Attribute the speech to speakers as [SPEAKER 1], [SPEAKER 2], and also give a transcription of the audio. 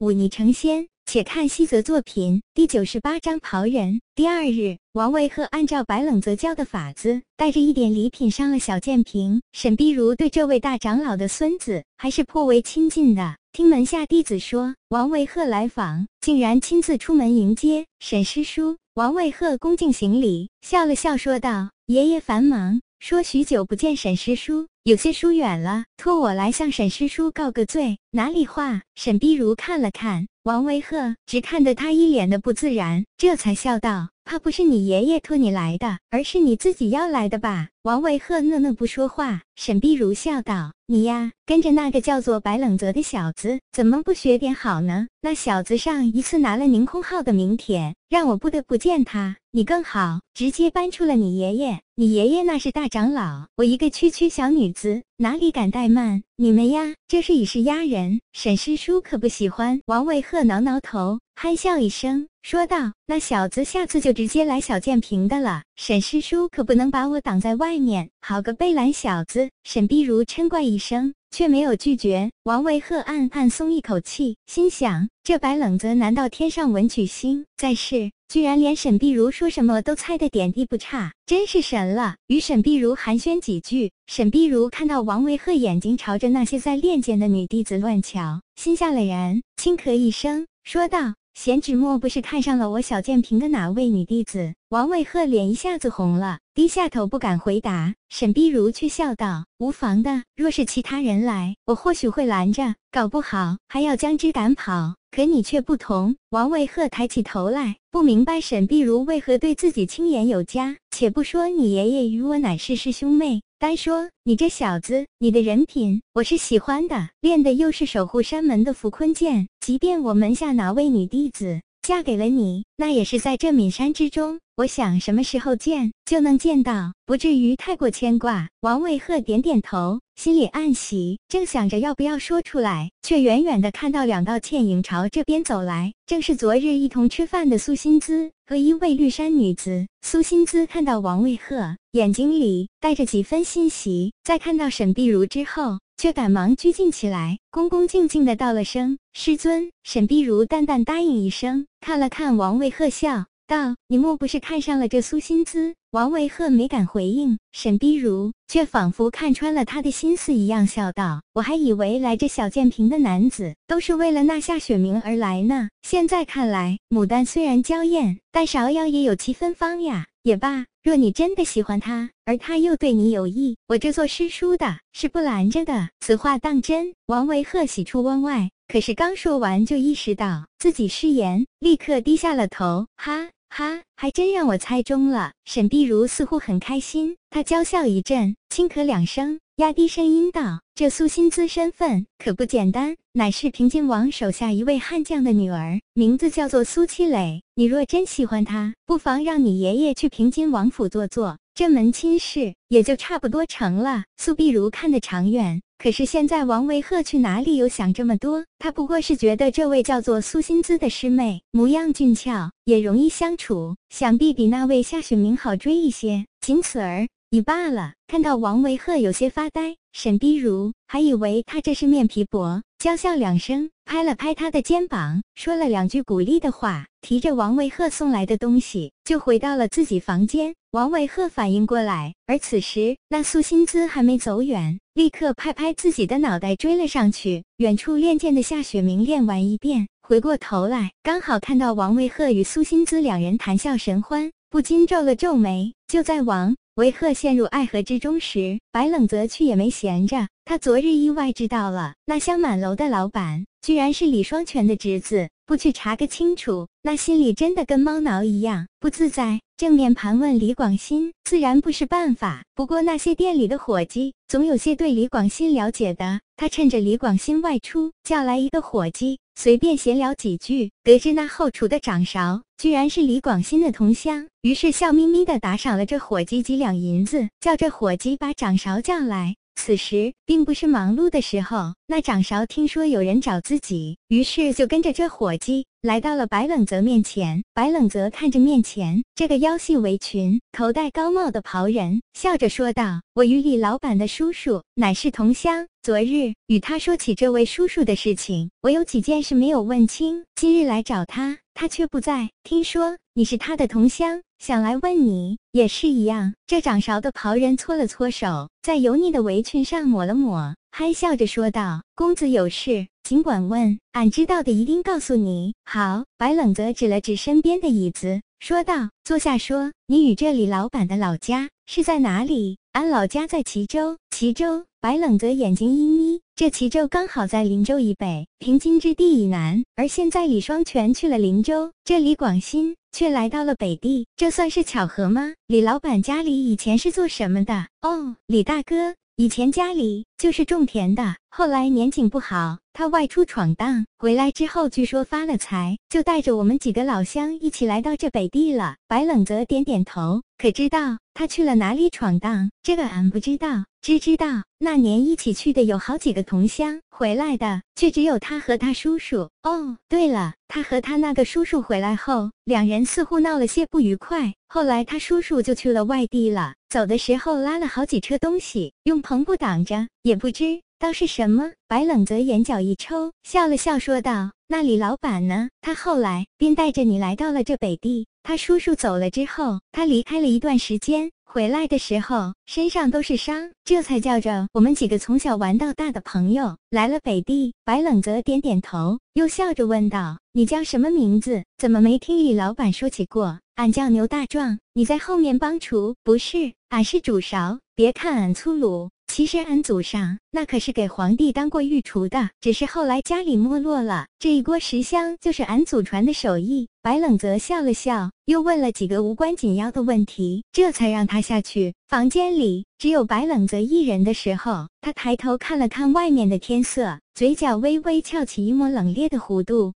[SPEAKER 1] 忤逆成仙。且看西泽作品第九十八章袍人。第二日，王维鹤按照白冷泽教的法子，带着一点礼品上了小建平。沈碧如对这位大长老的孙子还是颇为亲近的。听门下弟子说，王维鹤来访，竟然亲自出门迎接沈师叔。王维鹤恭敬行礼，笑了笑说道：“爷爷繁忙，说许久不见沈师叔，有些疏远了，托我来向沈师叔告个罪。哪里话？”沈碧如看了看。王维鹤只看得他一脸的不自然，这才笑道：“怕不是你爷爷托你来的，而是你自己要来的吧？”王维鹤讷讷不说话。沈碧如笑道：“你呀，跟着那个叫做白冷泽的小子，怎么不学点好呢？那小子上一次拿了宁空号的名帖，让我不得不见他。你更好，直接搬出了你爷爷。你爷爷那是大长老，我一个区区小女子，哪里敢怠慢？你们呀，这是以势压人。沈师叔可不喜欢。”王维鹤挠挠头，憨笑一声，说道：“那小子下次就直接来小建平的了。沈师叔可不能把我挡在外面。好个贝兰小子！”沈碧如嗔怪一声，却没有拒绝。王维鹤暗暗松一口气，心想：这白冷泽难道天上文曲星在世？居然连沈碧如说什么都猜得点滴不差，真是神了。与沈碧如寒暄几句，沈碧如看到王维鹤眼睛朝着那些在练剑的女弟子乱瞧，心下了然，轻咳一声，说道。贤侄莫不是看上了我小建平的哪位女弟子？王伟鹤脸一下子红了，低下头不敢回答。沈碧如却笑道：“无妨的，若是其他人来，我或许会拦着，搞不好还要将之赶跑。可你却不同。”王伟鹤抬起头来，不明白沈碧如为何对自己轻言有加。且不说你爷爷与我乃是师兄妹。单说你这小子，你的人品我是喜欢的，练的又是守护山门的符坤剑。即便我门下哪位女弟子嫁给了你，那也是在这岷山之中。我想什么时候见就能见到，不至于太过牵挂。王卫鹤点点头，心里暗喜，正想着要不要说出来，却远远的看到两道倩影朝这边走来，正是昨日一同吃饭的苏心姿和一位绿衫女子。苏心姿看到王卫鹤，眼睛里带着几分欣喜，在看到沈碧如之后，却赶忙拘谨起来，恭恭敬敬的道了声师尊。沈碧如淡淡答应一声，看了看王维鹤，笑。道：“你莫不是看上了这苏心姿？”王维鹤没敢回应，沈碧如却仿佛看穿了他的心思一样，笑道：“我还以为来这小建平的男子都是为了那夏雪明而来呢，现在看来，牡丹虽然娇艳，但芍药也有七分芳呀。也罢，若你真的喜欢他，而他又对你有意，我这做师叔的是不拦着的。”此话当真？王维鹤喜出望外，可是刚说完就意识到自己失言，立刻低下了头，哈。哈，还真让我猜中了。沈碧如似乎很开心，她娇笑一阵，轻咳两声，压低声音道：“这苏心姿身份可不简单，乃是平津王手下一位悍将的女儿，名字叫做苏七磊。你若真喜欢她，不妨让你爷爷去平津王府坐坐，这门亲事也就差不多成了。”苏碧如看得长远。可是现在王维鹤去哪里有想这么多？他不过是觉得这位叫做苏心姿的师妹模样俊俏，也容易相处，想必比那位夏雪明好追一些，仅此而已罢了。看到王维鹤有些发呆，沈碧如还以为他这是面皮薄，娇笑两声，拍了拍他的肩膀，说了两句鼓励的话，提着王维鹤送来的东西就回到了自己房间。王维鹤反应过来，而此时那苏心姿还没走远。立刻拍拍自己的脑袋追了上去。远处练剑的夏雪明练完一遍，回过头来，刚好看到王维鹤与苏心姿两人谈笑神欢，不禁皱了皱眉。就在王维赫陷入爱河之中时，白冷泽却也没闲着。他昨日意外知道了，那香满楼的老板居然是李双全的侄子，不去查个清楚，那心里真的跟猫挠一样不自在。正面盘问李广新，自然不是办法。不过那些店里的伙计，总有些对李广新了解的。他趁着李广新外出，叫来一个伙计，随便闲聊几句，得知那后厨的掌勺居然是李广新的同乡，于是笑眯眯的打赏了这伙计几两银子，叫这伙计把掌勺叫来。此时并不是忙碌的时候，那掌勺听说有人找自己，于是就跟着这伙计来到了白冷泽面前。白冷泽看着面前这个腰系围裙、头戴高帽的袍人，笑着说道：“我与李老板的叔叔乃是同乡。昨日与他说起这位叔叔的事情，我有几件事没有问清。今日来找他，他却不在。听说你是他的同乡，想来问你也是一样。”这掌勺的袍人搓了搓手，在油腻的围裙上抹了抹。憨笑着说道：“公子有事，尽管问，俺知道的一定告诉你。”好，白冷泽指了指身边的椅子，说道：“坐下说，你与这里老板的老家是在哪里？”俺老家在齐州。齐州。白冷泽眼睛一眯，这齐州刚好在林州以北，平津之地以南，而现在李双全去了林州，这李广新却来到了北地，这算是巧合吗？李老板家里以前是做什么的？哦，李大哥。以前家里就是种田的，后来年景不好，他外出闯荡，回来之后据说发了财，就带着我们几个老乡一起来到这北地了。白冷泽点点头，可知道他去了哪里闯荡？这个俺不知道，只知道那年一起去的有好几个同乡，回来的却只有他和他叔叔。哦，对了，他和他那个叔叔回来后，两人似乎闹了些不愉快，后来他叔叔就去了外地了。走的时候拉了好几车东西，用篷布挡着，也不知倒是什么。白冷泽眼角一抽，笑了笑说道：“那李老板呢？他后来便带着你来到了这北地。他叔叔走了之后，他离开了一段时间。”回来的时候身上都是伤，这才叫着我们几个从小玩到大的朋友来了北地。白冷泽点点头，又笑着问道：“你叫什么名字？怎么没听李老板说起过？”俺叫牛大壮，你在后面帮厨？不是，俺是主勺。别看俺粗鲁。其实俺祖上那可是给皇帝当过御厨的，只是后来家里没落了。这一锅食香就是俺祖传的手艺。白冷泽笑了笑，又问了几个无关紧要的问题，这才让他下去。房间里只有白冷泽一人的时候，他抬头看了看外面的天色，嘴角微微翘起一抹冷冽的弧度。